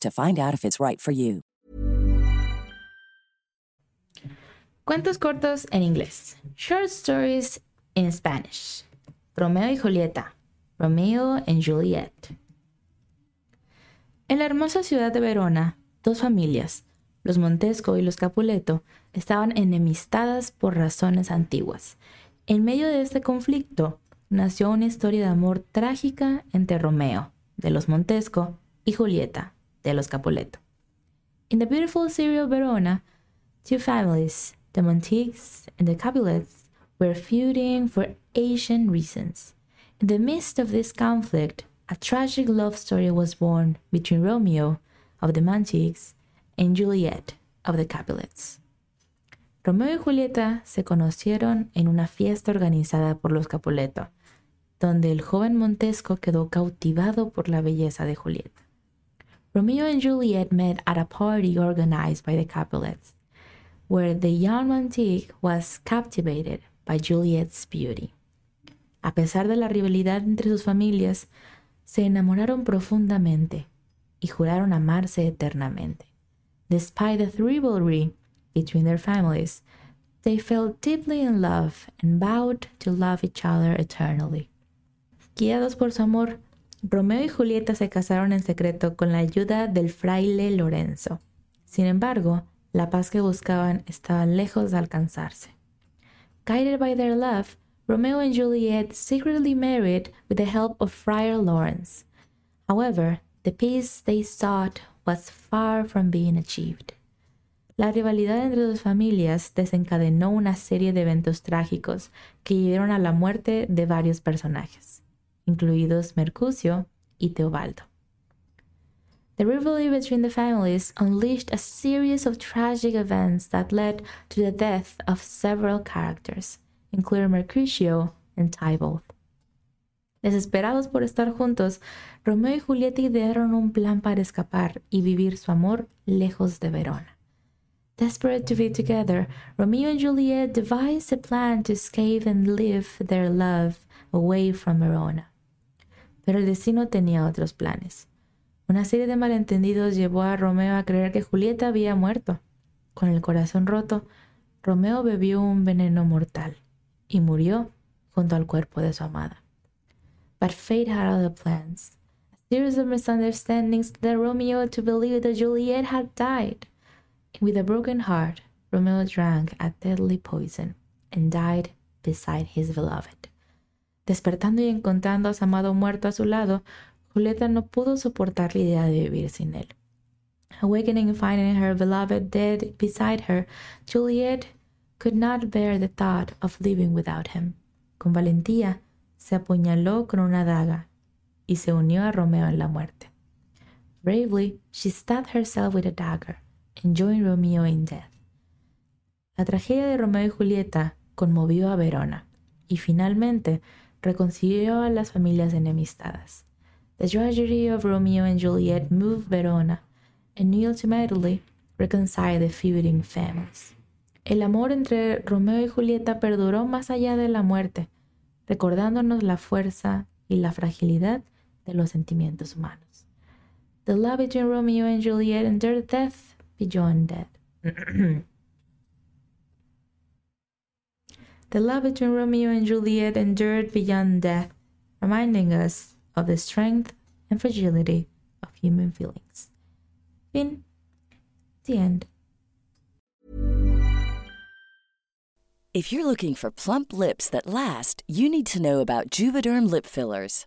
to find out if it's right for you. Cuentos cortos en inglés. Short stories in Spanish. Romeo y Julieta. Romeo and Juliet. En la hermosa ciudad de Verona, dos familias, los Montesco y los Capuleto, estaban enemistadas por razones antiguas. En medio de este conflicto nació una historia de amor trágica entre Romeo, de los Montesco, y Julieta, de los Capuleto. In the beautiful city of Verona, two families, the Montagues and the Capulets, were feuding for ancient reasons. In the midst of this conflict, a tragic love story was born between Romeo of the Montagues and Juliet of the Capulets. Romeo y Julieta se conocieron en una fiesta organizada por los Capuleto, donde el joven Montesco quedó cautivado por la belleza de Julieta. Romeo and Juliet met at a party organized by the Capulets, where the young Montague was captivated by Juliet's beauty. A pesar de la rivalidad entre sus familias, se enamoraron profundamente y juraron amarse eternamente. Despite the rivalry between their families, they fell deeply in love and vowed to love each other eternally. Guiados por su amor, Romeo y Julieta se casaron en secreto con la ayuda del fraile Lorenzo. Sin embargo, la paz que buscaban estaba lejos de alcanzarse. Guided by their love, Romeo and Juliet secretly married with the help of Friar Lawrence. However, the peace they sought was far from being achieved. La rivalidad entre dos familias desencadenó una serie de eventos trágicos que llevaron a la muerte de varios personajes incluidos Mercucio y Teobaldo. The rivalry between the families unleashed a series of tragic events that led to the death of several characters, including Mercutio and Tybalt. Desesperados por estar juntos, Romeo y Julieta idearon un plan para escapar y vivir su amor lejos de Verona. Desperate to be together, Romeo and Juliet devised a plan to escape and live their love away from Verona. Pero el destino tenía otros planes. Una serie de malentendidos llevó a Romeo a creer que Julieta había muerto. Con el corazón roto, Romeo bebió un veneno mortal y murió junto al cuerpo de su amada. But fate had other plans. A series of misunderstandings led Romeo to believe that Juliet had died. With a broken heart, Romeo drank a deadly poison and died beside his beloved. Despertando y encontrando a su amado muerto a su lado, Julieta no pudo soportar la idea de vivir sin él. Awakening and finding her beloved dead beside her, Juliet could not bear the thought of living without him. Con valentía, se apuñaló con una daga y se unió a Romeo en la muerte. Bravely, she stabbed herself with a dagger and joined Romeo in death. La tragedia de Romeo y Julieta conmovió a Verona y finalmente reconcilió a las familias enemistadas. The tragedy of Romeo and Juliet moved Verona and ultimately reconciled the feuding families. El amor entre Romeo y Julieta perduró más allá de la muerte, recordándonos la fuerza y la fragilidad de los sentimientos humanos. The love between Romeo and Juliet endured death beyond death. The love between Romeo and Juliet endured beyond death, reminding us of the strength and fragility of human feelings. Fin. The end. If you're looking for plump lips that last, you need to know about Juvederm lip fillers.